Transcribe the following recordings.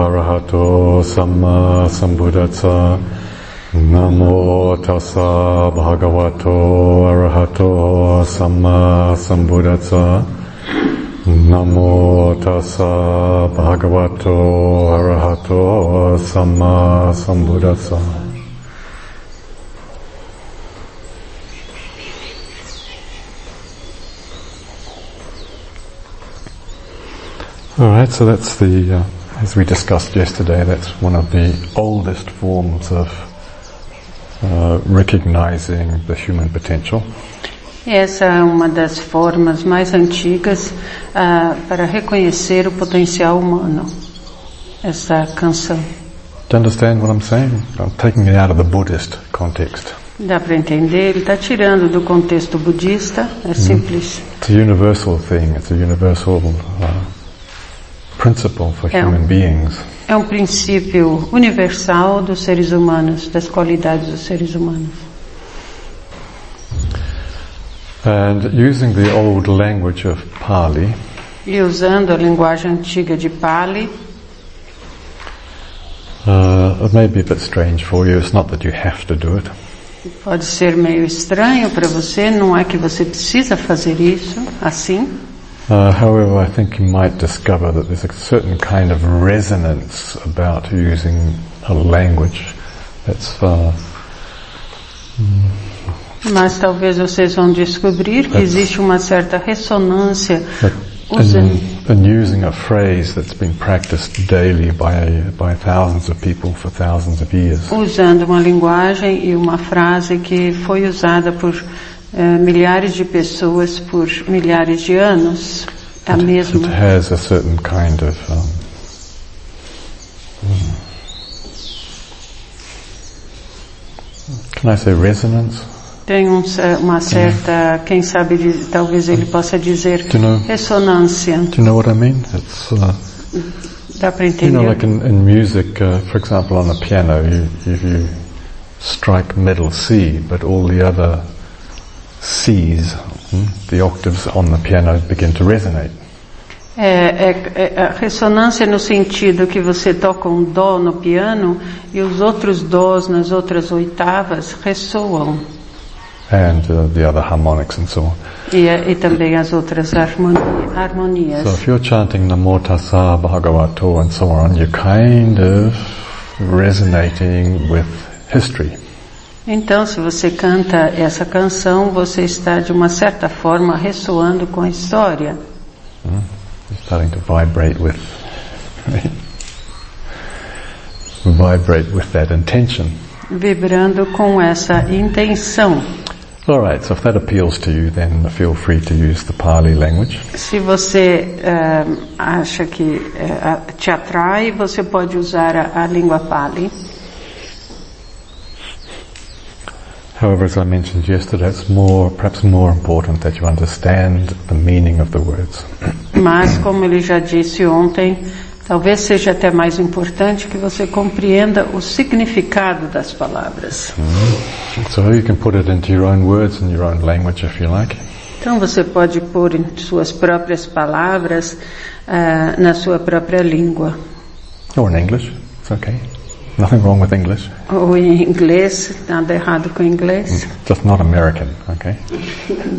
Arahato samma sambuddhassa. Namo tassa bhagavato arahato samma sambuddhassa. Namo tassa bhagavato arahato samma sambuddhassa. All right, so that's the, uh, as we discussed yesterday, that's one of the oldest forms of uh, recognizing the human potential. Essa é uma das formas mais antigas ah, para reconhecer o potencial humano. Essa canção. Do you understand what I'm saying? I'm taking it out of the Buddhist context. Dá para entender? Ele está tirando do contexto budista. É simples. It's a universal thing. It's a universal uh, principle for Yeah. human beings. É um princípio universal dos seres humanos, das qualidades dos seres humanos. And using the old language of Pali, E usando a linguagem antiga de Pali, uh, it may be a bit strange for you. It's not that you have to do it. pode ser meio estranho para você, não é que você precisa fazer isso assim. Uh, however, I think you might discover that there's a certain kind of resonance about using a language that's uh, Mas talvez vocês vão descobrir que existe uma certa ressonância usando, in using a phrase that's been practiced daily by by thousands of people for thousands of years. usando uma linguagem e uma frase que foi usada por eh, milhares de pessoas por milhares de anos. A It mesma. has a certain kind of um, can I say resonance? Tem um uma certa, quem sabe, talvez ele possa dizer Do you know? ressonância. Do you know what I mean? It's uh, Dá para You entender? know, like in, in music, uh, for example, on a piano, you, if you strike middle C, but all the other Cs, hmm, the octaves on the piano begin to resonate. É, é- é a ressonância no sentido que você toca um dó no piano e os outros dós nas outras oitavas ressoam. And uh, the other harmonics and so on. E, e também as outras harmoni- harmonias. So if you're chanting Namo Tassa Bhagavato and so on, you're kind of resonating with history. Então, se você canta essa canção, você está de uma certa forma ressoando com a história. You're starting to vibrate with, vibrate with that intention. Vibrando com essa intenção. All right, so if that appeals to you, then feel free to use the Pali language. Se você eh, acha que a- te atrai, você pode usar a, a língua Pali. However, as I mentioned yesterday, it's more, perhaps more important that you understand the meaning of the words. Mas, como ele já disse ontem, talvez seja até mais importante que você compreenda o significado das palavras. So you can put it into your own words and your own language if you like. Então, você pode pôr em suas próprias palavras, ah, na sua própria língua. Or in English, it's okay. Nothing wrong with English. Ou em inglês, nada errado com inglês, Just not American, okay?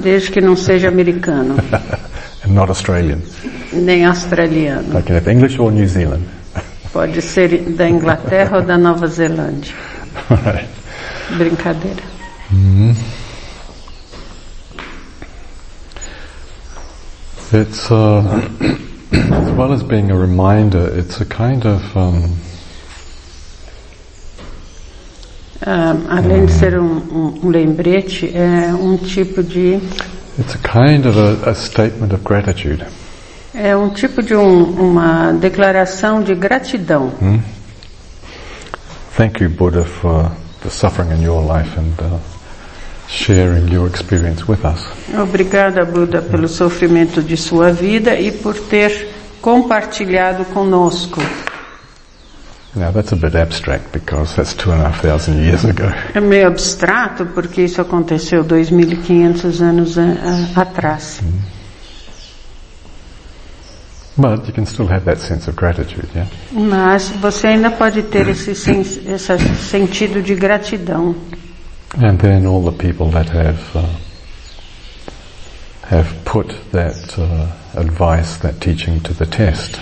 desde que não seja americano, And not Australian. nem australiano. Okay, if English or New Zealand. Pode ser da Inglaterra ou da Nova Zelândia. Right. Brincadeira. It's, uh, as well as being a reminder, it's a kind of, um, Ah, além de ser um, um- um lembrete, é um tipo de it's a kind of a, a statement of gratitude. é um tipo de um- uma declaração de gratidão. Thank you, Buddha, for the suffering in your life and uh, sharing your experience with us. Obrigada, Buda, pelo sofrimento de sua vida e por ter compartilhado conosco. Now that's a bit abstract because that's two and a half thousand years ago. É meio abstrato porque isso aconteceu 2.500 anos a- a- atrás. But you can still have that sense of gratitude, yeah? Mas você ainda pode ter esse, sen esse sentido de gratidão. And then all the people that have uh, have put that uh, advice, that teaching to the test.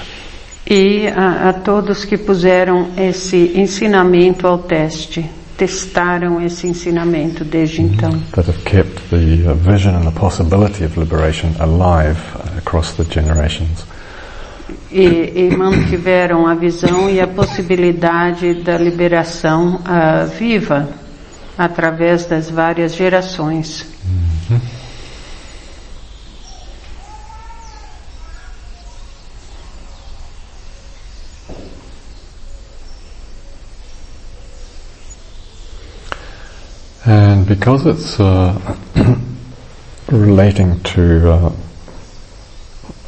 E a, a todos que puseram esse ensinamento ao teste, testaram esse ensinamento desde então. that have kept the uh, vision and the possibility of liberation alive uh, across the generations. E, e mantiveram a visão e a possibilidade da liberação ah, viva através das várias gerações. And because it's uh, relating to uh,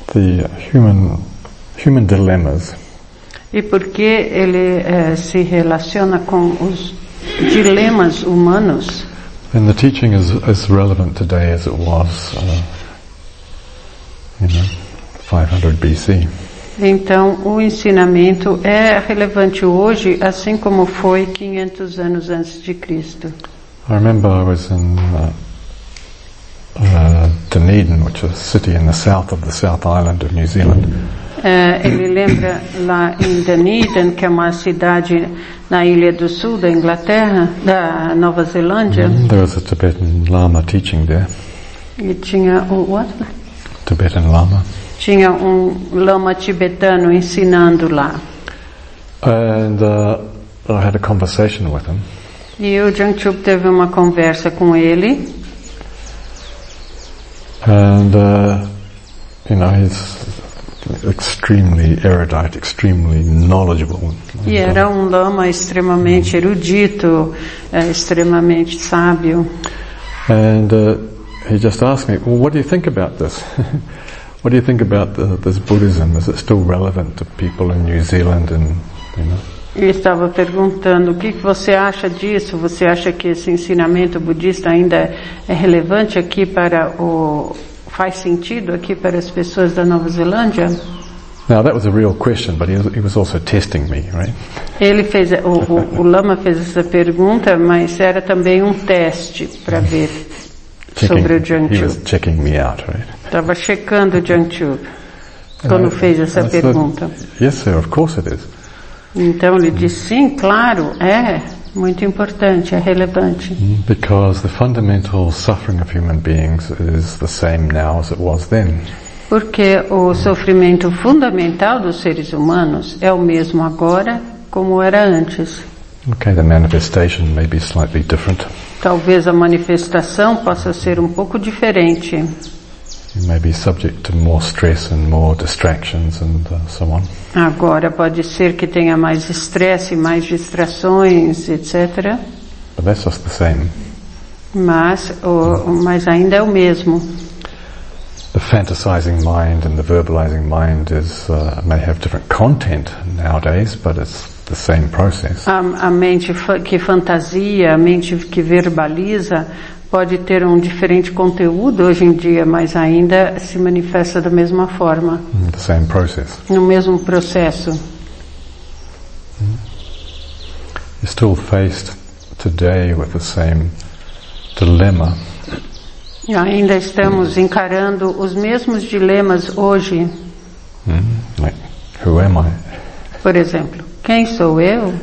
the human human dilemmas, E porque ele eh, se relaciona com os dilemas humanos, then the teaching is as relevant today as it was, uh, you know, 500 BC. então o ensinamento é relevante hoje, assim como foi 500 anos antes de Cristo. I remember I was in uh, uh, Dunedin, which is a city in the south of the South Island of New Zealand. Eh, ele lembra lá em Dunedin, que é uma cidade na ilha do sul da Inglaterra, da Nova Zelândia, There was a Tibetan Lama teaching there, e tinha o what? Tibetan Lama. tinha um lama tibetano ensinando lá. And uh, I had a conversation with him, E o Jangchup teve uma conversa com ele, and uh, you know he's extremely erudite, extremely knowledgeable. e era um lama extremamente erudito, eh, extremamente sábio. And uh, he just asked me, "Well, what do you think about this? what do you think about the, this Buddhism? Is it still relevant to people in New Zealand and you know?" E estava perguntando o que, você acha disso? Você acha que esse ensinamento budista ainda é relevante aqui para o. faz sentido aqui para as pessoas da Nova Zelândia? Now that was a real question, but he was, he also testing me, right? Ele fez, o, o, o Lama fez essa pergunta, mas era também um teste para ver sobre o he Jiangchu. was checking me out, right? Estava checando o Jiangchu quando fez essa I said, pergunta. Yes, sir. Of course it is. Então ele disse, sim, claro, é muito importante, é relevante. Because the fundamental suffering of human beings is the same now as it was then. Porque o sofrimento fundamental dos seres humanos é o mesmo agora como era antes. Okay, the manifestation may be slightly different. Talvez a manifestação possa ser um pouco diferente. Agora pode ser que tenha mais estresse, mais distrações, etc. But that's just the same. Mas, o, mas ainda é o mesmo. The fantasizing mind and the verbalizing mind is uh, may have different content nowadays, but it's the same process. A, a mente que fantasia, a mente que verbaliza, pode ter um diferente conteúdo hoje em dia, mas ainda se manifesta da mesma forma, The same process. no mesmo processo. You're still faced today with the same dilemma. E Ainda estamos encarando os mesmos dilemas hoje. Mm? Like, who am I? Por exemplo, quem sou eu?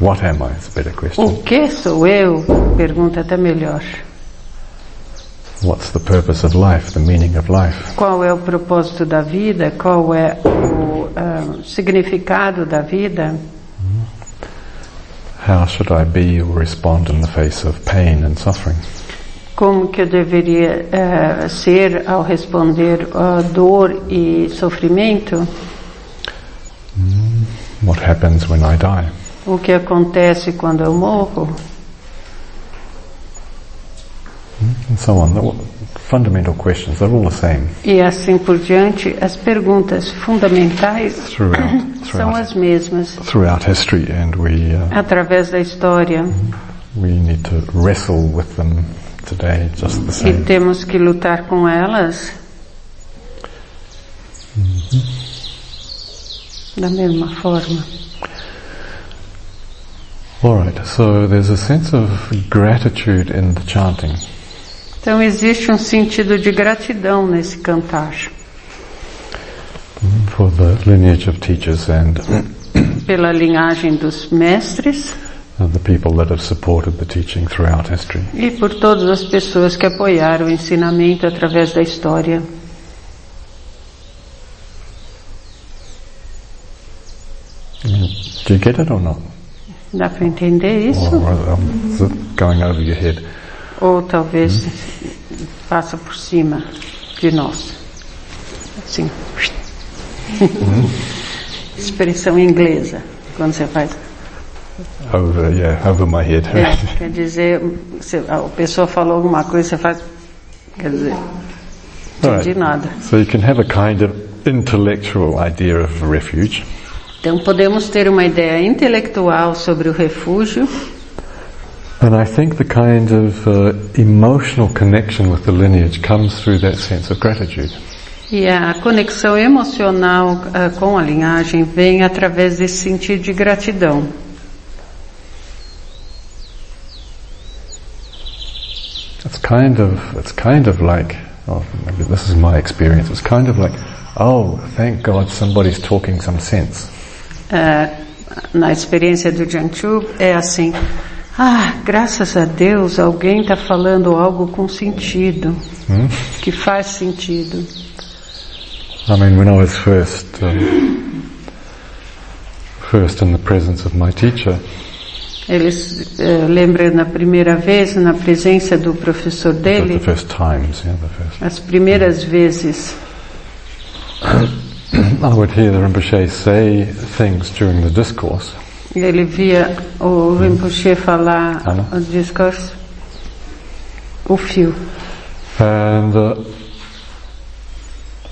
What am I? A better question. O que sou eu? Pergunta até melhor. What's the purpose of life? The meaning of life? Qual é o propósito da vida? Qual é o ah, significado da vida? How should I be or respond in the face of pain and suffering? Como que eu deveria eh, ser ao responder a dor e sofrimento? What happens when I die? O que acontece quando eu morro? And so on. They're fundamental questions. They're all the same E assim por diante, as perguntas fundamentais throughout são as mesmas throughout history, and we uh, através da história. we need to wrestle with them today, just the same. E temos que lutar com elas Da mesma forma. All right, so there's a sense of gratitude in the chanting. Então existe um sentido de gratidão nesse cantar. for the lineage of teachers and Pela linhagem dos mestres uh, the people that have supported the teaching throughout history. e por todas as pessoas que apoiaram o ensinamento através da história. Do you get it or not? Dá para entender isso? Or um, is it going over your head? Ou talvez passa por cima de nós. Assim. Expressão inglesa, quando você faz. Over, yeah, over my head. É, quer dizer, você, a pessoa falou alguma coisa, você faz. Quer dizer, não entendi nada. So you can have a kind of intellectual idea of refuge, Então podemos ter uma ideia intelectual sobre o refúgio, and I think the kind of uh, emotional connection with the lineage comes through that sense of gratitude. e a conexão emocional ah, com a linhagem vem através desse sentido de gratidão. It's kind of, it's kind of like, oh, maybe this is my experience. It's kind of like, oh, thank God somebody's talking some sense. É, na experiência do Jiangchu é assim, ah, graças a Deus alguém está falando algo com sentido, que faz sentido. I mean, when I was first, um, first in the presence of my teacher, Eles eh, lembram na primeira vez na presença do professor dele, the first times, yeah, the first. as primeiras vezes I would hear the Rinpoche say things during the discourse, ele via o Rinpoche falar Ah, não? o discurso, o fio. and uh,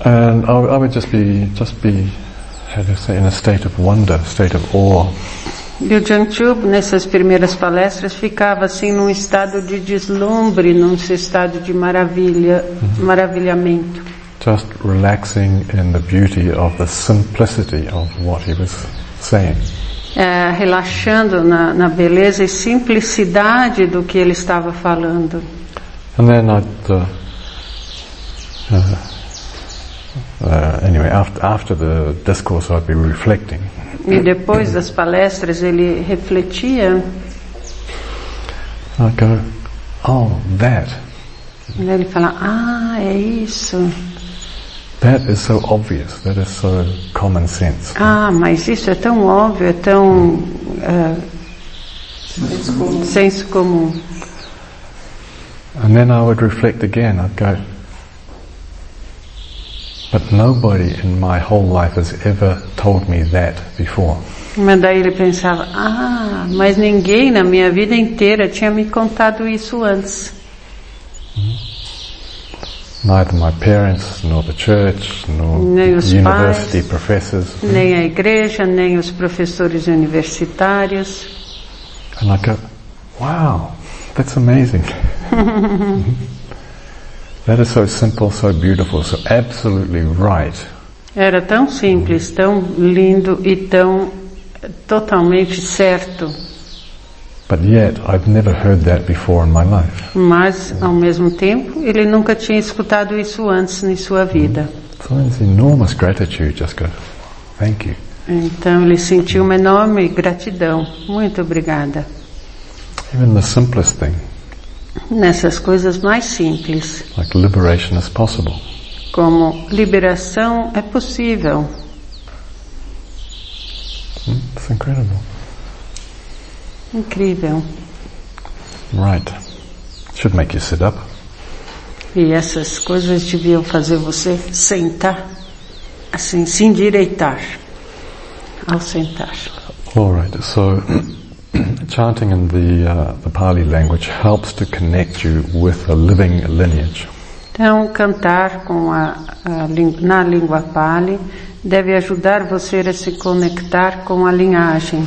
and I, I would just be just be, how do you say, in a state of wonder, state of awe. E o Jiangchu, nessas primeiras palestras, ficava assim num estado de deslumbre, num estado de maravilha, maravilhamento. just relaxing in the beauty of the simplicity of what he was saying. É, relaxando na, na beleza e simplicidade do que ele estava falando. And then I'd, uh, uh, uh, anyway, after, after the discourse I'd be reflecting. E depois das palestras ele refletia, I'd go, oh, that, e ele fala, ah, é isso. That is so obvious, that is so common sense. Ah, mas isso é tão óbvio, é tão é, senso comum. And then I would reflect again, I'd go, but nobody in my whole life has ever told me that before. Mas daí ele pensava, ah, mas ninguém na minha vida inteira tinha me contado isso antes. Neither my parents, nor the church, nor Nem os university pais. professors. Nem a igreja, nem os professores universitários. And I go, wow, that's amazing. that is so simple, so beautiful, so absolutely right. Era tão simples, tão lindo e tão totalmente certo. But yet, I've never heard that before in my life. Mas, ao mesmo tempo, ele nunca tinha escutado isso antes em sua vida. So there's enormous gratitude, just go, thank you. Então ele sentiu uma enorme gratidão. Muito obrigada. Even the simplest thing, Nessas coisas mais simples, like liberation is possible. como liberação é possível. Hmm? It's incredible. Incrível. Right. Should make you sit up. E essas coisas deviam fazer você sentar, assim, se endireitar ao sentar. All right. So, chanting in the uh, the Pali language helps to connect you with a living lineage. Então, cantar com a, a na língua Pali deve ajudar você a se conectar com a linhagem,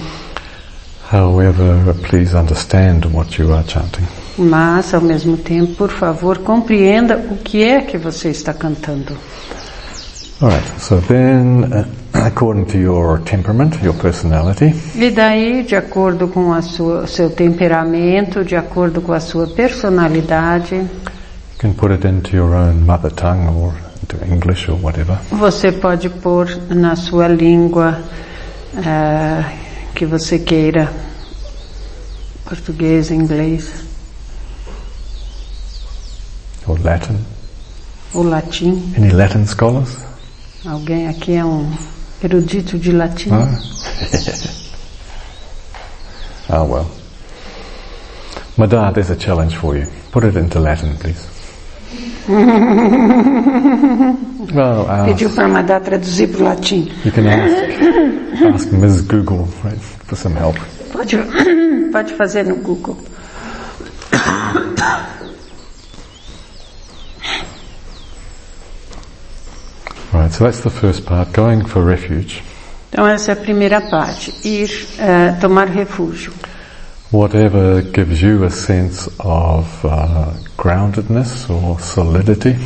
However, please understand what you are chanting. mas, ao mesmo tempo, por favor, compreenda o que é que você está cantando. All right. So then, uh, according to your temperament, your personality, E daí, de acordo com o seu temperamento, de acordo com a sua personalidade, you can put it into your own mother tongue or into English or whatever. você pode pôr na sua língua eh, que você queira, português, inglês Or Latin. ou latim. Any Latin scholars? Alguém aqui é um erudito de latim? No? oh well. Madar, there's a challenge for you. Put it into Latin, please. Well, uh, Pediu para mandar traduzir para o latim. you can ask, ask Ms. Google right, for some help. Pode, pode fazer no Google. Right, so that's the first part, going for refuge. Então essa é a primeira parte, ir eh, tomar refúgio. Whatever gives you a sense of uh, groundedness or solidity,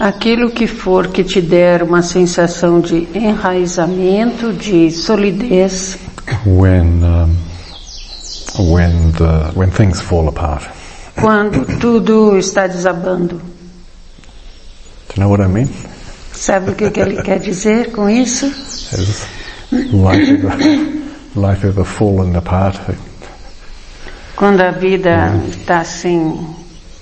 Aquilo que for que te der uma sensação de enraizamento, de solidez, when um, when the when things fall apart. quando tudo está desabando. Do you know what I mean? Sabe o que, que ele quer dizer com isso? Has life ever, life ever fallen apart? Quando a vida está assim,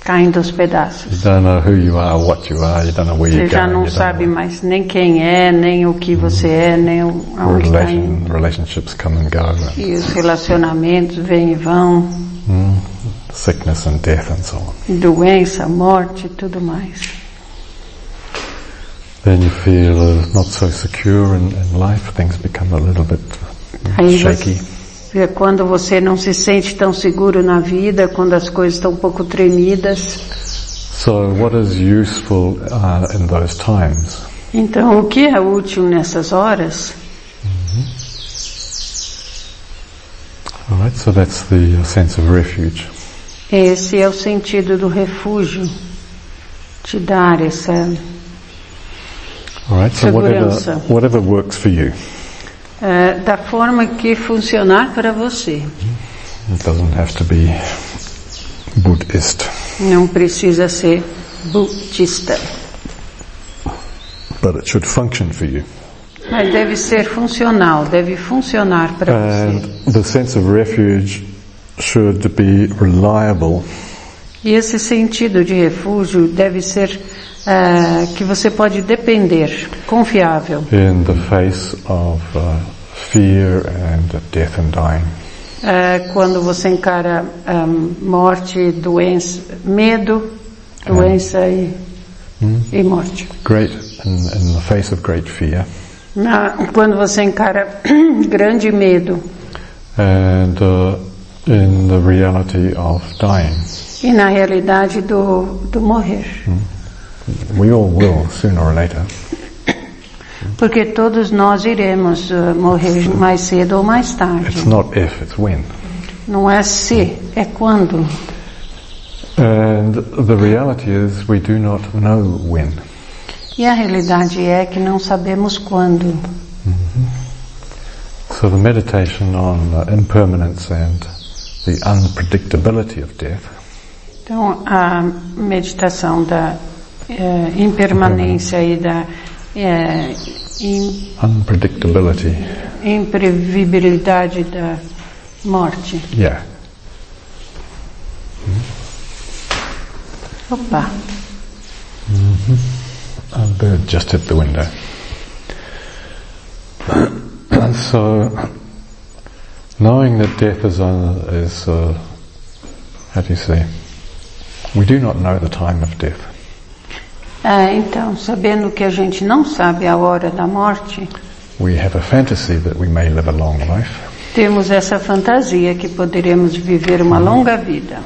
caindo aos You pedaços. don't know who you are, what you are. You don't know where Você já não sabe mais nem quem é, nem o que você é, nem o- aonde está relation, indo. relationships come and go, E os relacionamentos vêm e vão, mm, sickness and death and so on. doença, morte tudo mais. Then you feel uh, not so secure in, in life. Things become a little bit mm, shaky. É quando você não se sente tão seguro na vida, quando as coisas estão um pouco tremidas. So, what is useful uh, in those times? Então, o que é útil nessas horas? All right. So that's the uh, sense of refuge. Esse é o sentido do refúgio. Te dar essa. All right. So whatever Segurança. whatever works for you. Eh, da forma que funcionar para você. It doesn't have to be Buddhist, Não precisa ser budista. but it should function for you. Mas deve ser funcional, deve funcionar para And você. the sense of refuge should be reliable E esse sentido de refúgio deve ser eh, que você pode depender, confiável, in the face of uh, fear and death and dying. Eh, quando você encara ahm, morte, doença, medo, doença e, e morte. Great, in, in the face of great fear Na- quando você encara grande medo and uh, in the reality of dying. e na realidade do, do morrer. We all will sooner or later. Porque todos nós iremos eh, morrer mais cedo ou mais It's tarde. not if, it's when. Não é se, é quando. And the reality is we do not know when. E a realidade é que não sabemos quando. So the meditation on uh, impermanence and the unpredictability of death Então, a meditação da eh, impermanência e da eh, im- unpredictability. imprevibilidade da morte. Yeah. Opa! A bird just hit the window. and so, knowing that death is, uh, is uh, how do you say? We do not know the time of death. É, então, sabendo que a gente não sabe a hora da morte, temos essa fantasia que poderemos viver uma longa vida.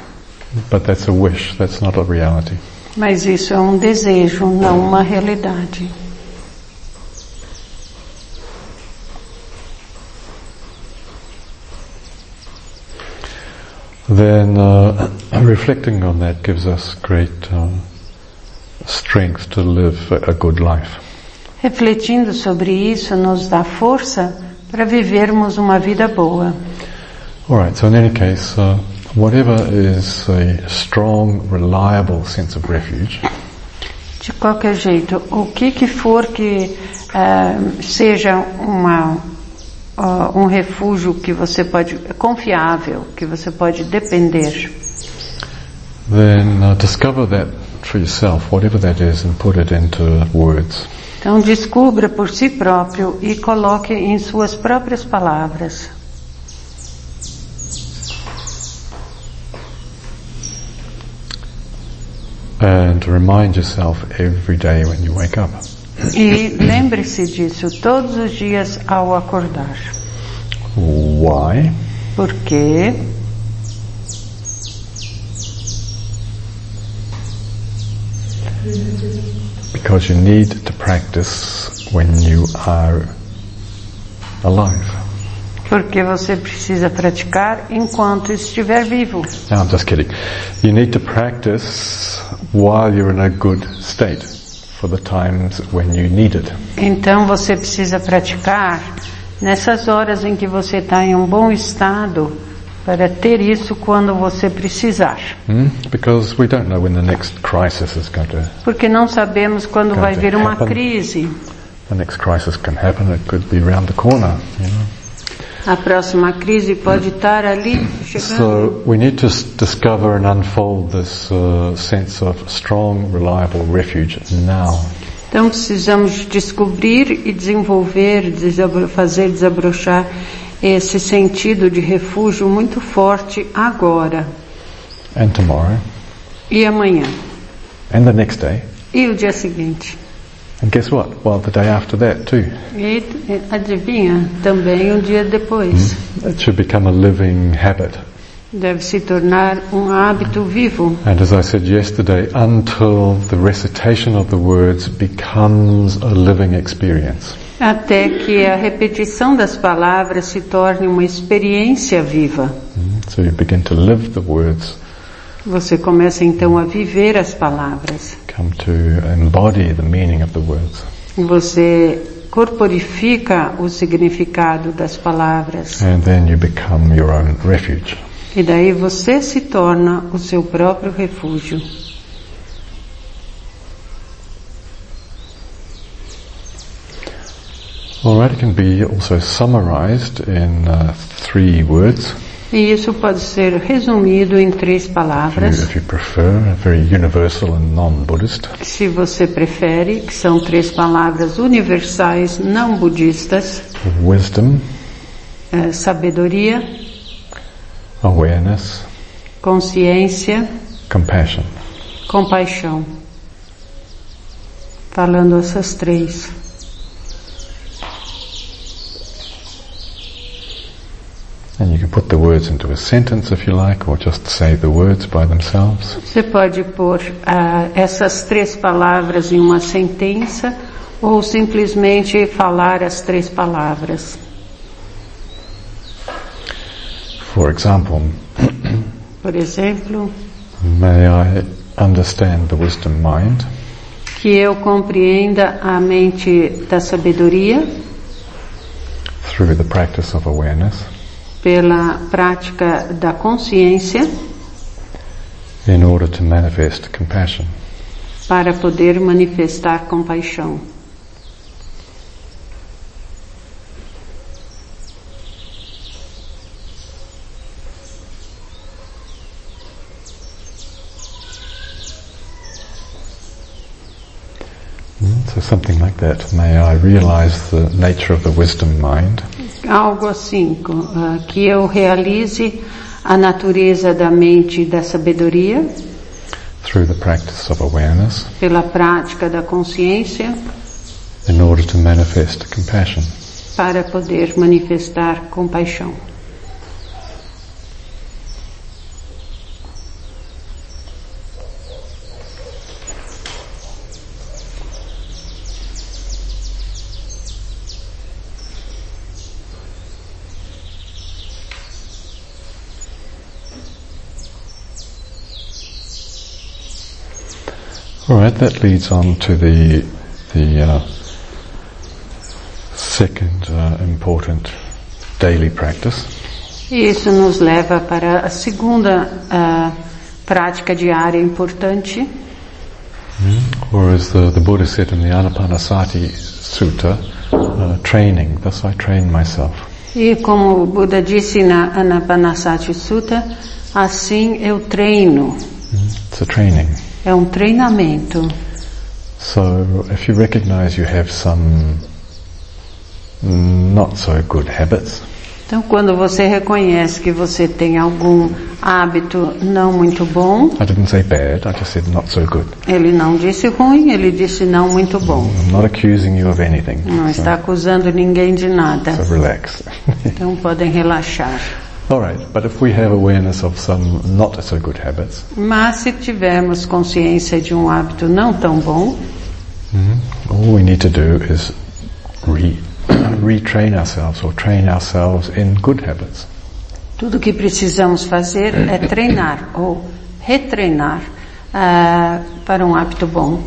but that's a wish, that's not a reality. Mas isso é um desejo, não uma realidade. Then uh, reflecting on that gives us great uh, strength to live a good life. Refletindo sobre isso nos dá força para vivermos uma vida boa. Alright, so in any case, uh, whatever is a strong, reliable sense of refuge, De qualquer jeito, o que que for que eh, seja uma, ah, um refúgio que você pode, confiável, que você pode depender, then uh, discover that for yourself, whatever that is, and put it into words. então descubra por si próprio e coloque em suas próprias palavras. And remind yourself every day when you wake up. E lembre-se disso todos os dias ao acordar. Why? Porque Because you need to practice when you are alive. porque você precisa praticar enquanto estiver vivo. No, I'm just kidding. You need to practice while you're in a good state for the times when you need it. Então você precisa praticar nessas horas em que você está em um bom estado para ter isso quando você precisar. Hmm? Because we don't know when the next crisis is going to. Porque não sabemos quando vai vir uma crise. The next crisis can happen. It could be around the corner. You know. A próxima crise pode estar ali chegando. So we need to discover and unfold this uh, sense of strong, reliable refuge now. Então precisamos descobrir e desenvolver, fazer desabrochar esse sentido de refúgio muito forte agora And tomorrow. e amanhã And the next day. e o dia seguinte. And guess what? Well, the day after that too. E adivinha, também um dia depois. It should become a living habit. Deve se tornar um hábito vivo. And as I said yesterday, until the recitation of the words becomes a living experience. Até que a repetição das palavras se torne uma experiência viva. Mm, So you begin to live the words, Você começa então a viver as palavras. come to embody the meaning of the words. Você corporifica o significado das palavras. And then you become your own refuge. E daí você se torna o seu próprio refúgio. Alright, it can be also summarized in uh, three words, E isso pode ser resumido em três if you, palavras, if you prefer, very universal and non-Buddhist. se você prefere, que são três palavras universais não budistas: Wisdom, eh, sabedoria, awareness, consciência, compassion. compaixão. Falando essas três. And you can put the words into a sentence if you like, or just say the words by themselves. Você pode pôr ah, essas três palavras em uma sentença ou simplesmente falar as três palavras. For example, Por exemplo, may I understand the wisdom mind que eu compreenda a mente da sabedoria through the practice of awareness pela prática da consciência in order to manifest compassion. para poder manifestar compaixão. Mm, So something like that. May I realize the nature of the wisdom mind Algo assim, ah, que eu realize a natureza da mente da sabedoria through the practice of awareness pela prática da consciência in order to manifest compassion. para poder manifestar compaixão. That leads on to the the uh, second uh, important daily practice. Isso nos leva para a segunda ah, prática diária importante, Or as the, the Buddha said in the Anapanasati Sutta, uh, training. Thus I train myself. E como o Buda disse na Anapanasati Sutta, assim eu treino. It's a training. É um treinamento. So if you recognize you have some not so good habits, Então, quando você reconhece que você tem algum hábito não muito bom, I didn't say bad, I just said not so good. ele não disse ruim, ele disse não muito bom. I'm not accusing you of anything. Não está acusando ninguém de nada. So relax. Então podem relaxar. Alright, but if we have awareness of some not so good habits, Mas se tivermos consciência de um hábito não tão bom, all we need to do is re- retrain ourselves or train ourselves in good habits. tudo que precisamos fazer é treinar ou retreinar ah, para um hábito bom.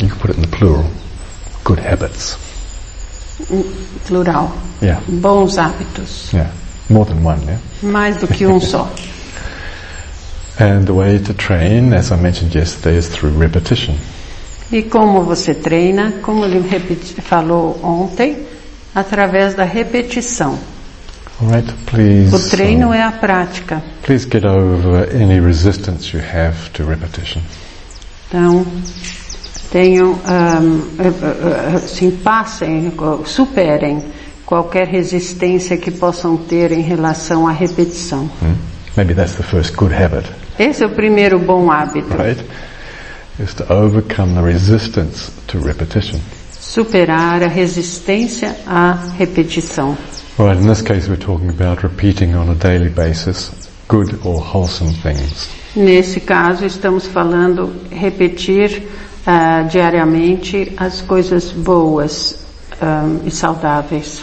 You can put it in the plural. Good habits. Plural. Yeah, Bons hábitos. yeah. More than one, yeah? Mais do que um só. And the way to train, as I mentioned yesterday, is through repetition. E como você treina, como ele repeti- falou ontem, através da repetição. Alright, please. O treino uh, é a prática. please get over any resistance you have to repetition. Então, tenham, ahm, eh, eh, assim, passem, superem qualquer resistência que possam ter em relação à repetição. Hmm? Maybe that's the first good habit, Esse é o primeiro bom hábito. right? Is to overcome the resistance to repetition. Superar a resistência à repetição. Right, in this case we're talking about repeating on a daily basis good or wholesome things. Nesse caso, estamos falando repetir ah, diariamente as coisas boas ahm, e saudáveis.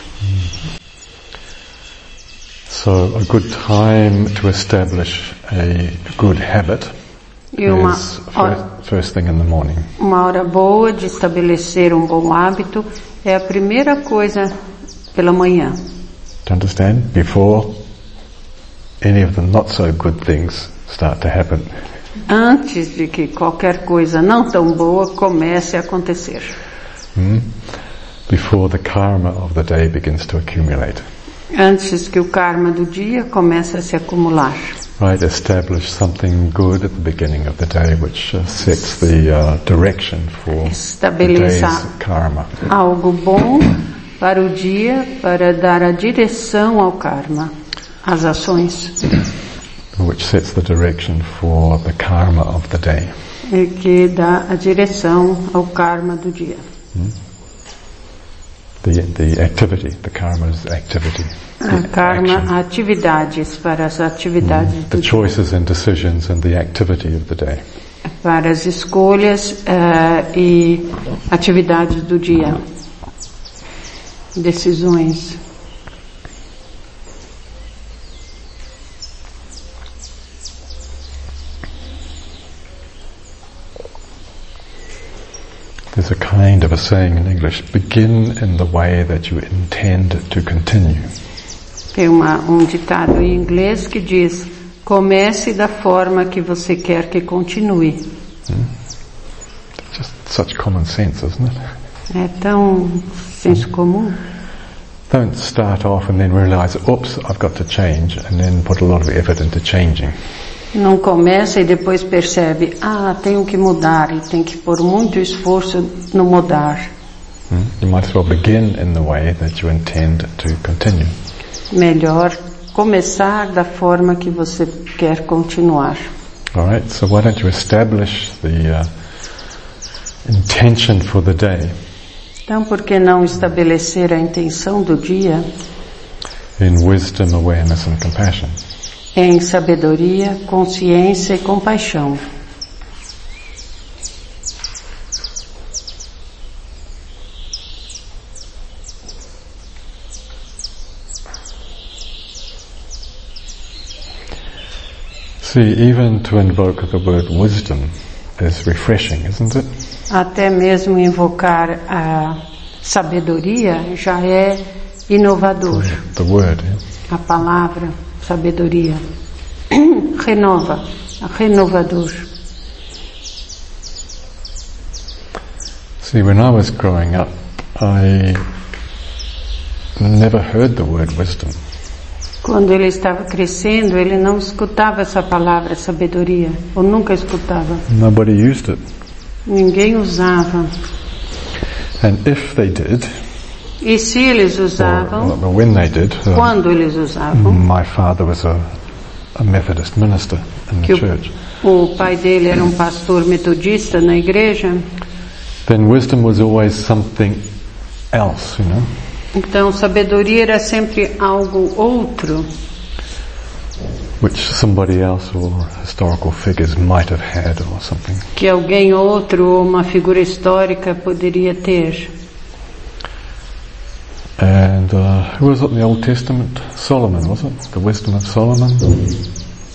So a good time to establish a good habit E uma is hora, first, first thing in the morning. uma hora boa de estabelecer um bom hábito é a primeira coisa pela manhã. Do you understand? Before any of the not so good things start to happen. Antes de que qualquer coisa não tão boa comece a acontecer. Before the karma of the day begins to accumulate. Antes que o karma do dia comece a se acumular. Right, establish something good at the beginning of the day which uh, sets the uh, direction for the day's karma. algo bom para o dia, para dar a direção ao karma, às ações, Which sets the direction for the karma of the day. e que dá a direção ao karma do dia. The, the activity, the karma is activity. A the karma, action. atividades, para as atividades the do dia, choices and decisions and the activity of the day. para as escolhas eh, e atividades do dia, decisões. There's a kind of a saying in English, begin in the way that you intend to continue. Tem uma, um ditado em inglês que diz: comece da forma que você quer que continue. Just such common sense, isn't it? É tão senso comum. Don't start off and then realize, oops, I've got to change, and then put a lot of effort into changing. Não começa e depois percebe: ah, tenho que mudar e tem que pôr muito esforço no mudar. Hmm? You might as well begin in the way that you intend to continue. Melhor começar da forma que você quer continuar. Alright, so why don't you establish the uh, intention for the day Então, por que não estabelecer a intenção do dia in wisdom, awareness and compassion? Em sabedoria, consciência e compaixão? See, even to invoke the word wisdom is refreshing, isn't it? Até mesmo invocar a sabedoria já é inovador. The word. yeah. A palavra sabedoria renova, renovador. See, when I was growing up, I never heard the word wisdom. Quando ele estava crescendo, ele não escutava essa palavra sabedoria, ou nunca escutava. Nobody used it. Ninguém usava. And if they did, E se eles usavam, or when they did, uh, quando eles usavam, my father was a, a Methodist minister in the o, church. o pai dele era um pastor metodista na igreja, Then wisdom was always something else, you know. então sabedoria era sempre algo outro which somebody else or historical figures might have had or something. que alguém outro ou uma figura histórica poderia ter. And uh, who was it in the Old Testament? Solomon, was it? The wisdom of Solomon?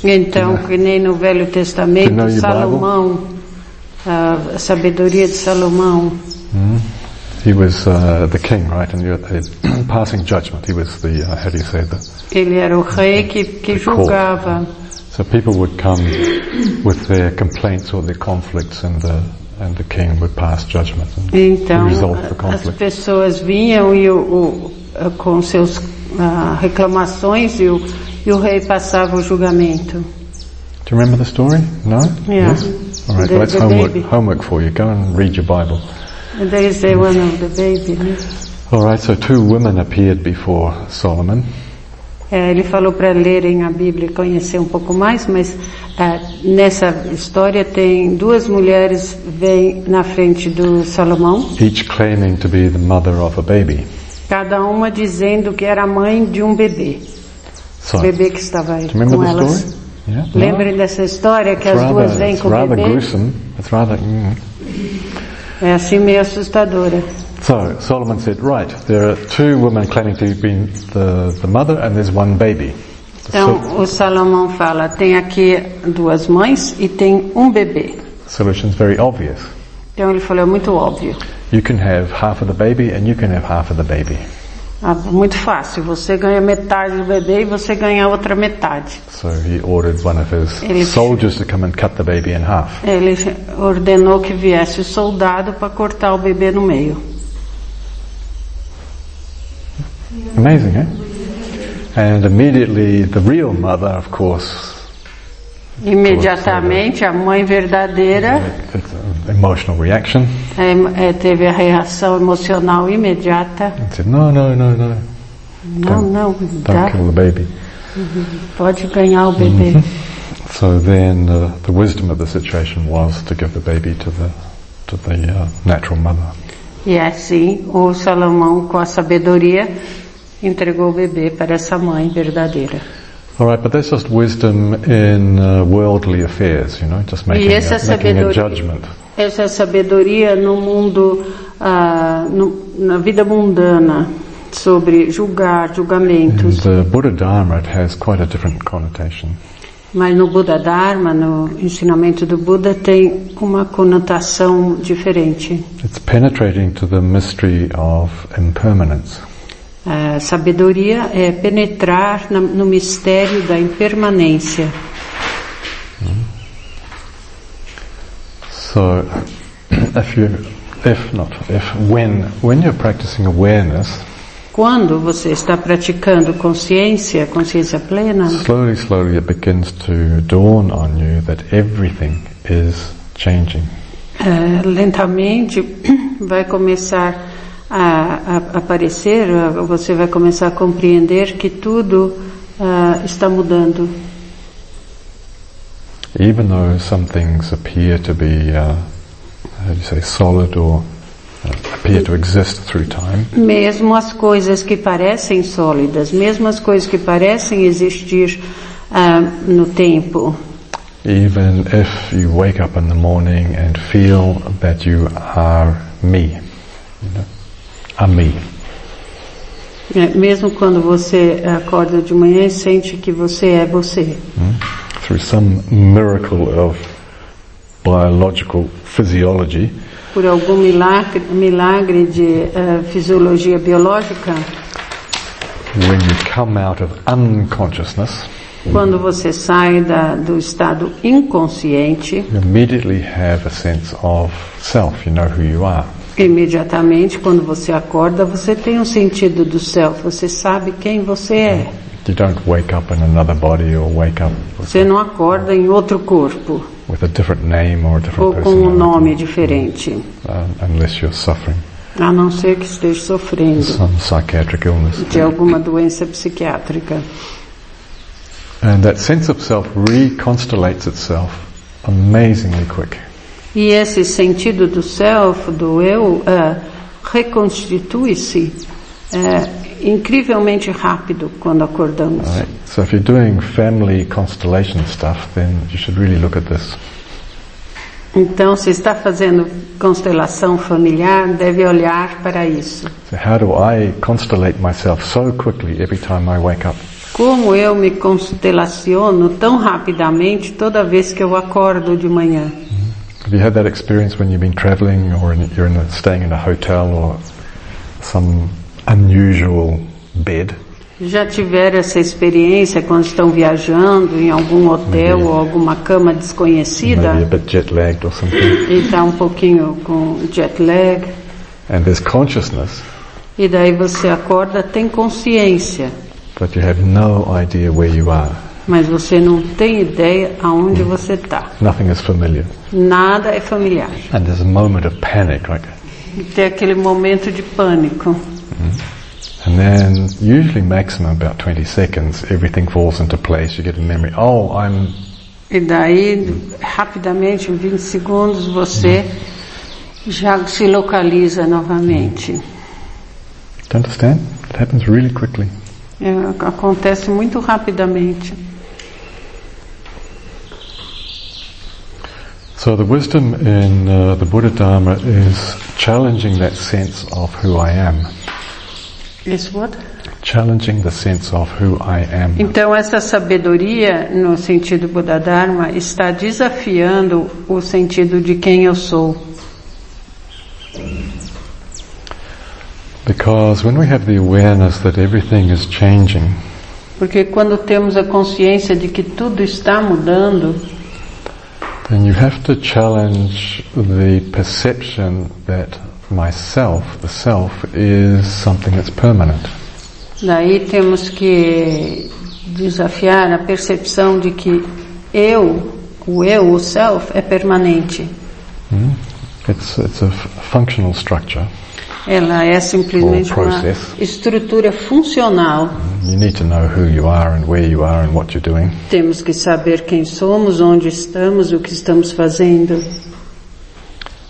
Então, que nem no Velho Do you know Testamento, Salomão, a sabedoria de Salomão, Mm. He was uh, the king, right? And you're uh, passing judgment. He was the, uh, how do you say that? ele era o rei que, que julgava. So people would come with their complaints or their conflicts and the, and the king would pass judgment and Então, resolve the conflict. as pessoas vinham e o, o, com seus ah, reclamações e o, e o rei passava o julgamento. Do you remember the story? No? Yeah. Yes? All right, The- well, that's homework, baby. homework for you. Go and read your Bible. And there is the one of the baby. All right, so two women appeared before Solomon. É, ele falou para lerem a Bíblia e conhecer um pouco mais, mas ah, nessa história tem duas mulheres vêm na frente do Salomão, each claiming to be the mother of a baby. cada uma dizendo que era mãe de um bebê, So, o bebê que estava aí com elas. Yeah? No? Lembrem dessa história que It's as duas rather, vêm it's com o bebê? gruesome. It's rather. Mm. É assim meio assustadora. So Solomon said, right, there are two women claiming to be the, the mother, and there's one baby. Então So, o Salomão fala, tem aqui duas mães e tem um bebê. solution's very obvious. Então ele falou, é muito óbvio. You can have half of the baby, and you can have half of the baby. Ah, muito fácil, você ganha metade do bebê e você ganha a outra metade. So he ordered one of his Ele- soldiers to come and cut the baby in half. Ele ordenou que viesse o soldado para cortar o bebê no meio. Amazing, eh? And immediately the real mother, of course, Imediatamente a mãe verdadeira emotional reaction, é, é, teve a reação emocional imediata. and said, no, no, no, no, Não, não, dá, don't kill the baby. pode ganhar o bebê. So then uh, the wisdom of the situation was to give the baby to the, to the uh, natural mother. E assim o Salomão, com a sabedoria, entregou o bebê para essa mãe verdadeira. All right, but that's just wisdom in uh, worldly affairs, you know, just making, E essa a, making a sabedoria- judgment. Essa é sabedoria no mundo, ah, no- na vida mundana, sobre julgar, julgamentos. the Buddha Dharma, it has quite a different connotation. Mas no Buda Dharma, no ensinamento do Buda, tem uma conotação diferente. It's penetrating to the mystery of impermanence. A sabedoria é penetrar no mistério da impermanência. So, if you, if not, if when when you're practicing awareness, Quando você está praticando consciência, consciência plena, slowly, slowly, it begins to dawn on you that everything is changing. eh, lentamente vai começar a, a aparecer, ah, você vai começar a compreender que tudo ah, está mudando. Even though some things appear to be, uh, how do you say, solid or uh, appear to exist through time, Mesmo as coisas que parecem sólidas, mesmo as coisas que parecem existir ah, no tempo, even if you wake up in the morning and feel that you are me, you know, Me. É, mesmo quando você acorda de manhã e sente que você é você. through some miracle of biological physiology, por algum milagre, milagre de eh, fisiologia biológica, when you come out of unconsciousness, quando você sai da, do estado inconsciente, you immediately have a sense of self. You know who you are. Imediatamente quando você acorda, você tem um sentido do self, você sabe quem você é. You don't wake up in another body or wake up Você não acorda em outro corpo with a different name or a different ou com um nome diferente, uh, unless you're suffering a não ser que esteja sofrendo some psychiatric illness. de alguma doença psiquiátrica. And that sense of self reconstellates itself amazingly quick. E esse sentido do self, do eu, eh, reconstitui-se eh, incrivelmente rápido quando acordamos. Right? So if you're doing family constellation stuff, then you should really look at this. Então, se está fazendo constelação familiar, deve olhar para isso. So how do I constellate myself so quickly every time I wake up? Como eu me constelaciono tão rapidamente toda vez que eu acordo de manhã. Have you had that experience when you've been traveling or in, you're in a, staying in a hotel or some unusual bed? Já tiveram essa experiência quando estão viajando em algum hotel Maybe. ou alguma cama desconhecida Maybe a bit jet lagged or something. e está um pouquinho com jet lag And there's consciousness, e daí você acorda, tem consciência, but you have no idea where you are. Mas você não tem ideia aonde você está. Nothing is familiar. Nada é familiar. And there's a moment of panic, like, E tem aquele momento de pânico. and then usually maximum about 20 seconds, everything falls into place. You get a memory. Oh, I'm E daí, rapidamente, em 20 segundos, você já se localiza novamente. Do you understand? It happens really quickly. É, acontece muito rapidamente. So the wisdom in uh, the Buddha Dharma is challenging that sense of who I am. Isso, what? Challenging the sense of who I am. Então, essa sabedoria, no sentido Buda Dharma, está desafiando o sentido de quem eu sou. Because when we have the awareness that everything is changing, Porque quando temos a consciência de que tudo está mudando, then you have to challenge the perception that myself, the self, is something that's permanent. daí temos que desafiar a percepção de que eu, o eu, o self, é permanente. Hmm? It's, it's a functional structure. Ela é simplesmente uma estrutura funcional. You need to know who you are and where you are and what you're doing. Temos que saber quem somos, onde estamos, o que estamos fazendo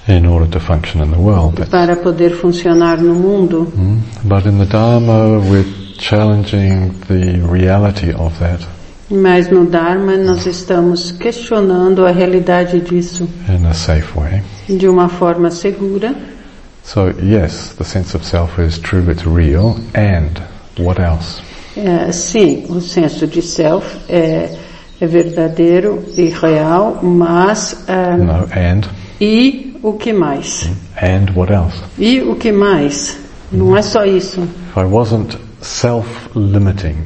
in order to function in the world. Para poder funcionar no mundo. Mm. But in the Dharma, we're challenging the reality of that Mas no Dharma nós estamos questionando a realidade disso in a safe way. de uma forma segura. So yes, the sense of self is true, it's real, and what else? É, sim, o senso de self é, é verdadeiro e real, mas ah, No, and, e o que mais? and what else? E o que mais? Não é só isso. If I wasn't self-limiting,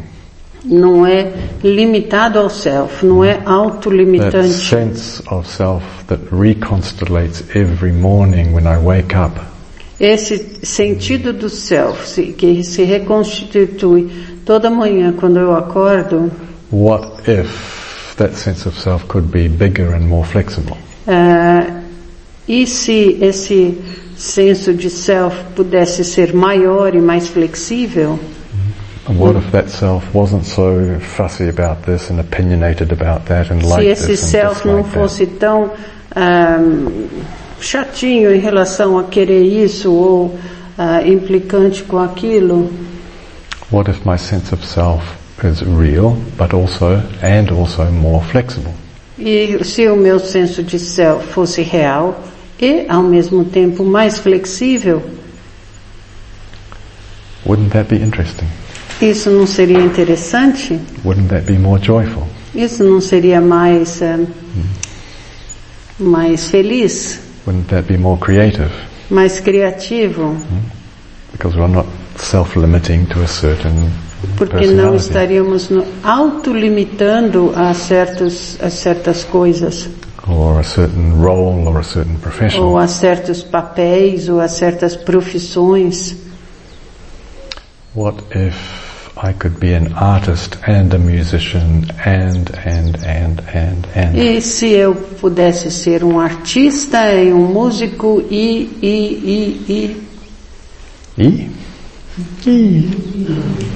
Não é limitado ao self, não é that sense of self that reconstellates every morning when I wake up, Esse sentido do self se- que se reconstitui toda manhã quando eu acordo, what if that sense of self could be bigger and more flexible? ah, e se esse senso de self pudesse ser maior e mais flexível? And what if that self wasn't so fussy about this and opinionated about that and Se like esse this and self não fosse tão ah, chatinho em relação a querer isso ou ah, implicante com aquilo? What if my sense of self is real, but also, and also more flexible? E se o meu senso de self fosse real e ao mesmo tempo mais flexível, Wouldn't that be interesting? isso não seria interessante? Wouldn't that be more joyful? Isso não seria mais eh, mais feliz? Wouldn't that be more creative? mais criativo, Because we're not self-limiting to a certain porque não estaríamos autolimitando a, certos, a certas coisas, or a certain role or a certain profession. ou a certos papéis, ou a certas profissões. What if I could be an artist and a musician and, and, and, and, and? E se eu pudesse ser um artista e um músico e, e, e, e. E? Alright,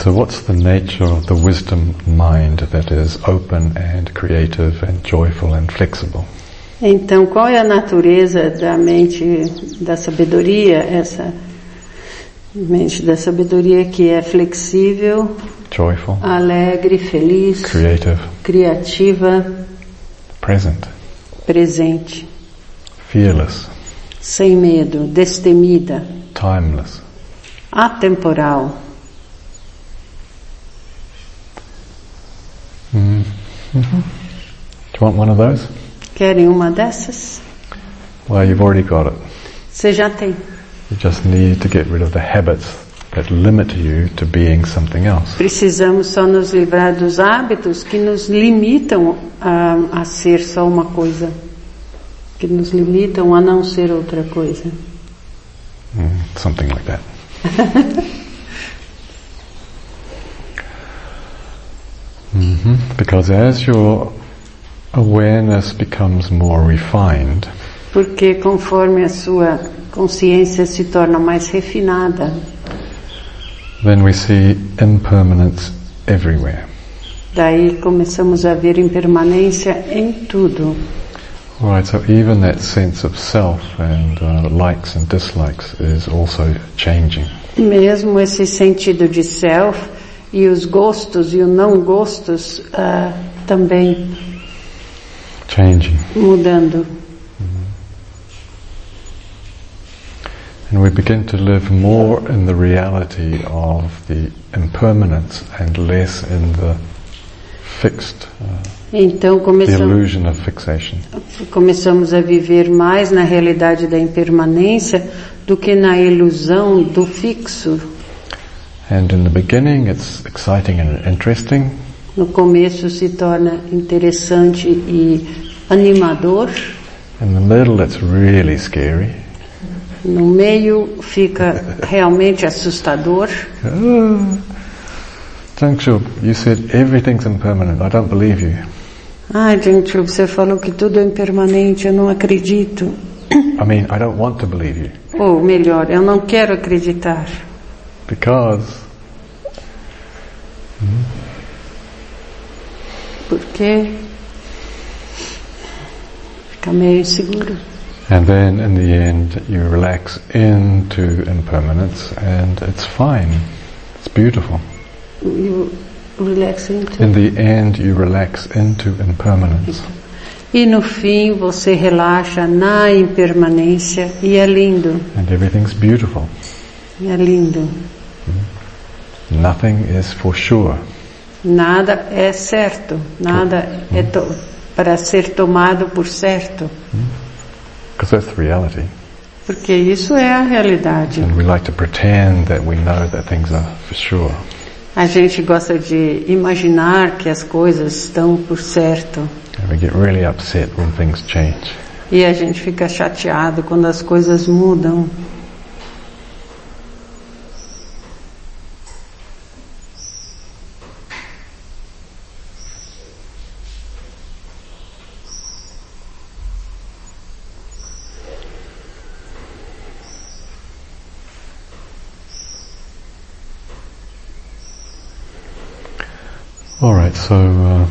so what's the nature of the wisdom mind that is open and creative and joyful and flexible? Então, qual é a natureza da mente da sabedoria? Essa mente da sabedoria que é flexível, Joyful, alegre, feliz, creative, criativa, present, presente, fearless, sem medo, destemida, timeless. atemporal. Do you want one of those? Querem uma dessas? Well, you've already got it. Você já tem. You just need to get rid of the habits that limit you to being something else. Precisamos só nos livrar dos hábitos que nos limitam a, a ser só uma coisa, que nos limitam a não ser outra coisa. Mm, something like that. hmm Because as your awareness becomes more refined, Porque conforme a sua consciência se torna mais refinada, then we see impermanence everywhere. daí começamos a ver impermanência em tudo. Right, so even that sense of self and uh, likes and dislikes is also changing. Mesmo esse sentido de self e os gostos e os não gostos ah, também Changing. mudando. And we begin to live more in the reality of the impermanence and less in the fixed, uh, Então começamos, illusion of fixation. começamos a viver mais na realidade da impermanência do que na ilusão do fixo. And in the beginning it's exciting and interesting, No começo se torna interessante e animador, in the middle it's really scary. no meio fica realmente assustador. Ah, Jangshub, you said everything's impermanent. I don't believe you. Ai, gente, você falou que tudo é impermanente, eu não acredito. I mean, I don't want to believe you Ou melhor, eu não quero acreditar. Because Porque fica meio inseguro. And then in the end you relax into impermanence and it's fine. It's beautiful. You relax into. In the end you relax into impermanence. E no fim você relaxa na impermanência e é lindo, And everything's beautiful. é lindo. Nothing is for sure. Nada é certo, nada é to- para ser tomado por certo, Because that's the reality. porque isso é a realidade. And we like to pretend that we know that things are for sure. A gente gosta de imaginar que as coisas estão por certo And we get really upset when things change. e a gente fica chateado quando as coisas mudam. All right, so uh,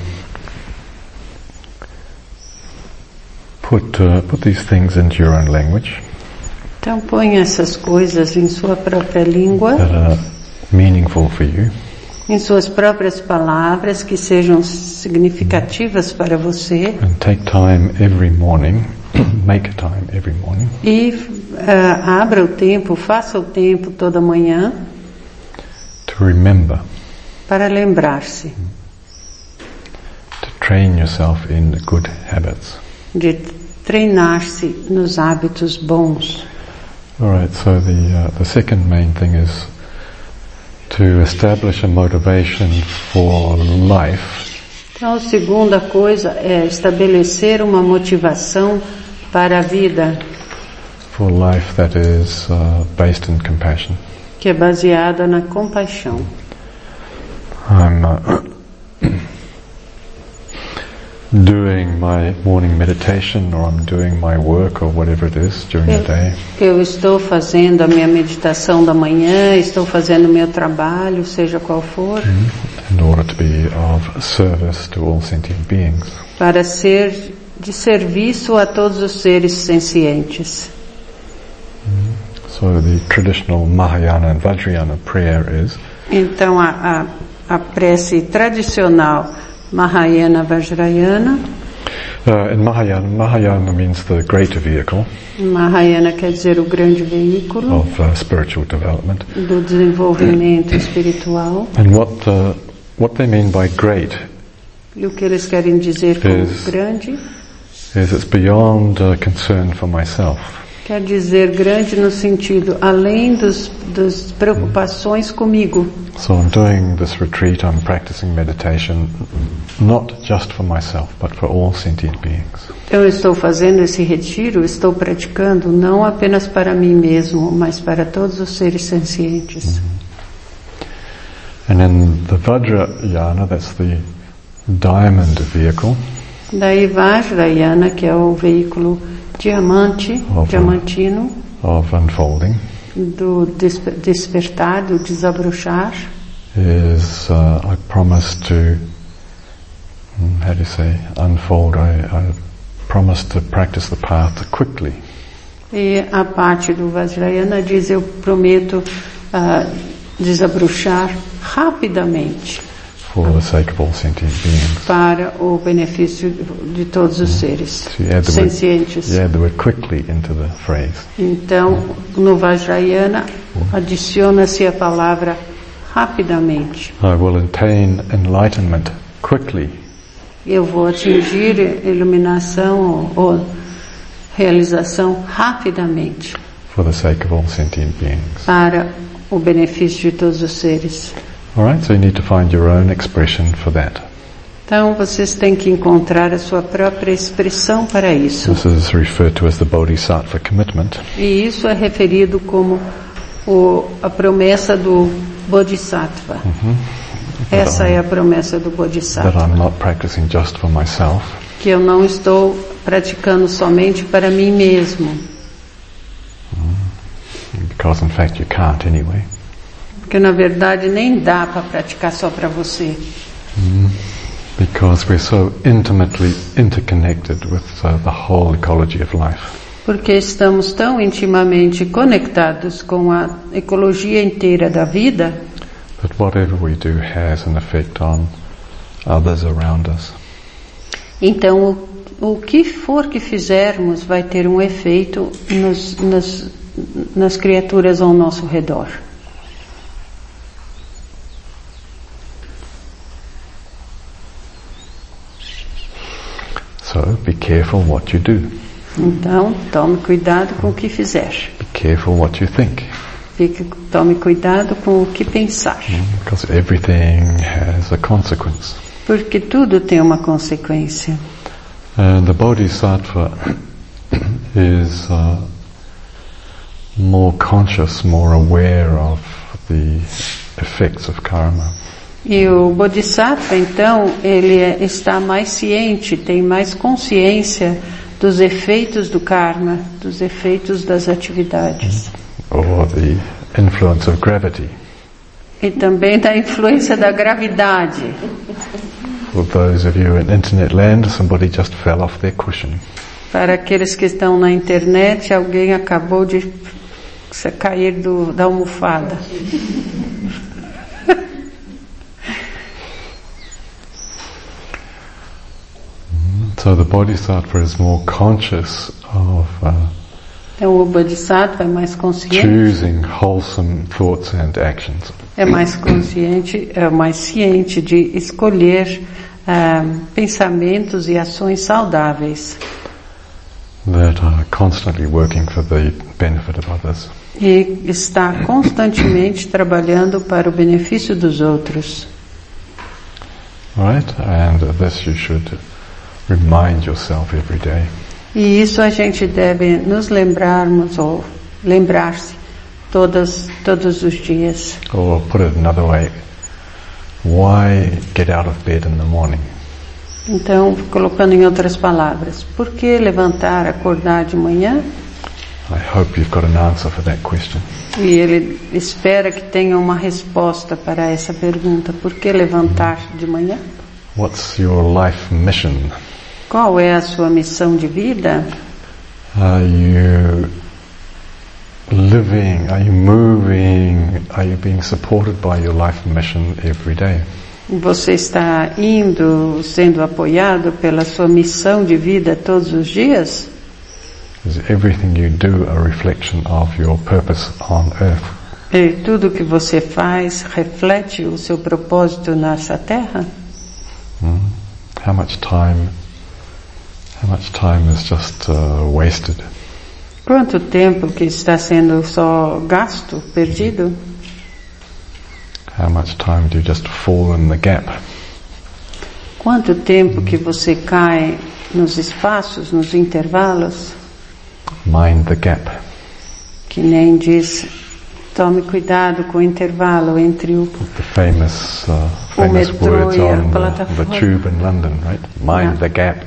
put uh, put these things into your own language. Então põe essas coisas em sua própria língua, that are meaningful for you, em suas próprias palavras que sejam significativas para você. And take time every morning. make time every morning. E ah, abra o tempo, faça o tempo toda manhã. To remember, para lembrar-se. To train yourself in good habits. de treinar-se nos hábitos bons. All right. So the uh, the second main thing is to establish a motivation for life Então, a segunda coisa é estabelecer uma motivação para a vida for life that is uh, based in compassion. que é baseada na compaixão. I'm uh, doing my morning meditation or I'm doing my work or whatever it is during the day. Eu estou fazendo a minha meditação da manhã, estou fazendo o meu trabalho, seja qual for, in order to be of service to all sentient beings. para ser de serviço a todos os seres sencientes. So the traditional Mahayana and Vajrayana prayer is Então, a, a, a prece tradicional Mahayana Vajrayana, uh, in Mahayana. Mahayana means the greater vehicle Mahayana quer dizer o grande veículo of uh, spiritual development, do desenvolvimento espiritual. and what uh, what they mean by great E o que eles querem dizer com Is- grande? is it's beyond uh, concern for myself. Quer dizer grande no sentido além dos, das preocupações comigo. So I'm doing this retreat. I'm practicing meditation, not just for myself, but for all sentient beings. Eu estou fazendo esse retiro, estou praticando não apenas para mim mesmo, mas para todos os seres sencientes. And in the Vajrayana, that's the diamond vehicle, Daí Vajrayana, que é o veículo diamante, Opa. diamantino, of unfolding, do despe- despertar, do desabrochar, is uh, I promise to, hmm, how do you say, unfold. I, I promise to practice the path quickly. E a parte do Vajrayana diz: Eu prometo ah, desabrochar rapidamente for the sake of all sentient beings. para o benefício de todos os seres So sencientes. Então, no Vajrayana, adiciona-se a palavra rapidamente. I will attain enlightenment quickly Eu vou atingir iluminação ou, ou realização rapidamente for the sake of all sentient beings. para o benefício de todos os seres. Alright, so you need to find your own expression for that. Então, vocês têm que encontrar a sua própria expressão para isso. This is referred to as the Bodhisattva commitment. E isso é referido como o, a promessa do Bodhisattva. Essa é a promessa do That Bodhisattva. I'm not practicing just for myself, Que eu não estou praticando somente para mim mesmo. because in fact you can't anyway. Porque na verdade nem dá para praticar só para você. Because we're so intimately interconnected with uh, the whole ecology of life. Porque estamos tão intimamente conectados com a ecologia inteira da vida That whatever we do has an effect on others around us. Então, o, o que for que fizermos vai ter um efeito nos, nas, nas criaturas ao nosso redor. Careful what you do. Então, tome cuidado com o que fizer. Be careful what you think. Fique, tome cuidado com o que pensar. Because everything has a consequence. Porque tudo tem uma consequência. And the Bodhisattva is uh, more conscious, more aware of the effects of karma. E o Bodhisattva, então, ele é- está mais ciente, tem mais consciência dos efeitos do karma, dos efeitos das atividades. or the influence of gravity. E também da influência da gravidade. For those of you in internet land, somebody just fell off their cushion. Para aqueles que estão na internet, alguém acabou de cair do, da almofada. So the Bodhisattva is more conscious of uh, Então o Bodhisattva é mais consciente, choosing wholesome thoughts and actions. é mais consciente, é mais ciente de escolher ah, pensamentos e ações saudáveis that are constantly working for the benefit of others. e está constantemente trabalhando para o benefício dos outros. Right? And this you should remind yourself every day. E isso a gente deve nos lembrarmos ou lembrar-se todas, todos os dias. Or put it another way, why get out of bed in the morning? Então, colocando em outras palavras, por que levantar, acordar de manhã? I hope you've got an answer for that question. E ele espera que tenha uma resposta para essa pergunta: por que levantar de manhã? What's your life mission? Qual é a sua missão de vida? Are you living, are you moving, are you being supported by your life mission every day? Você está indo, sendo apoiado pela sua missão de vida todos os dias? Is everything you do a reflection of your purpose on earth? E tudo que você faz reflete o seu propósito nessa terra? Hmm? How much time, how much time is just uh? Quanto tempo que está sendo só gasto, perdido? How much time do you just fall in the gap? Quanto tempo que você cai nos espaços, nos intervalos? Mind the gap. Que nem diz, tome cuidado com o intervalo entre o The famous, uh, famous metrô words e a on the, plataforma. the tube in London, right? Mind Yeah. the gap.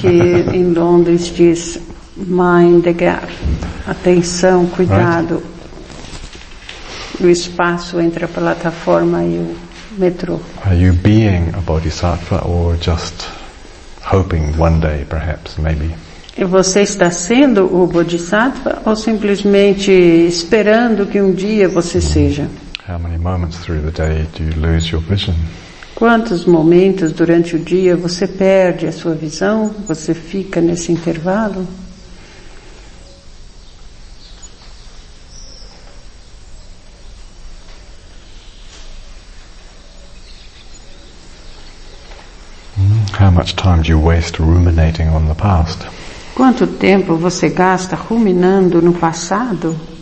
Que em Londres diz mind the gap. Atenção, cuidado. O espaço entre a plataforma e o metrô. Are you being a bodhisattva or just hoping one day, perhaps, maybe? Você está sendo o Bodhisattva ou simplesmente esperando que um dia você seja? How many moments through the day do you lose your vision? Quantos momentos durante o dia você perde a sua visão? Você fica nesse intervalo? How much time do you waste ruminating on the past? Quanto tempo você gasta ruminando no passado?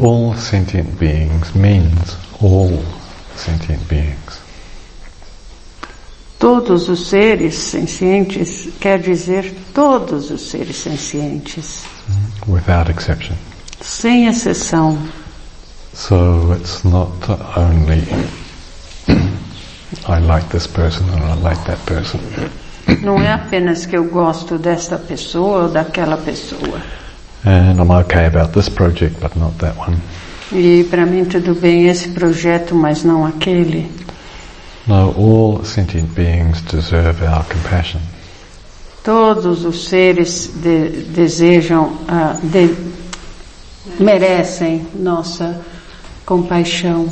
All sentient beings means all sentient beings. Todos os seres sencientes quer dizer todos os seres sencientes, without exception. sem exceção. So it's not only I like this person or I like that person. Não é apenas que eu gosto desta pessoa ou daquela pessoa. And I'm okay about this project but not that one. E para mim tudo bem esse projeto, mas não aquele. No, all sentient beings deserve our compassion. Todos os seres de- desejam, ah, de- merecem nossa compaixão.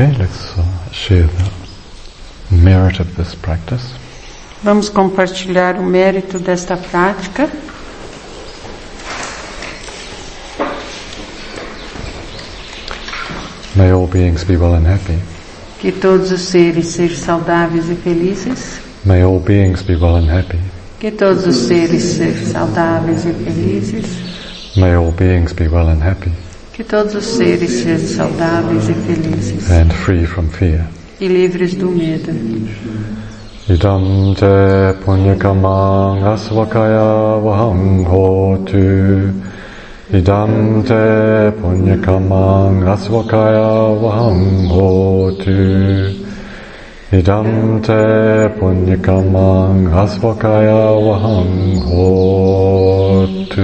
Okay, let's uh, share the merit of this practice. Vamos compartilhar o mérito desta prática. May all beings be well and happy. Que todos os seres sejam saudáveis e felizes. May all beings be well and happy. Que todos os seres sejam saudáveis e felizes. May all beings be well and happy. Que todos os seres sejam saudáveis e felizes and free from fear. e livres do medo. Idam te punyakamang asvakaya vaham hotu. Idam te punyakamang asvakaya vaham hotu. Idam te punyakamang asvakaya vaham hotu.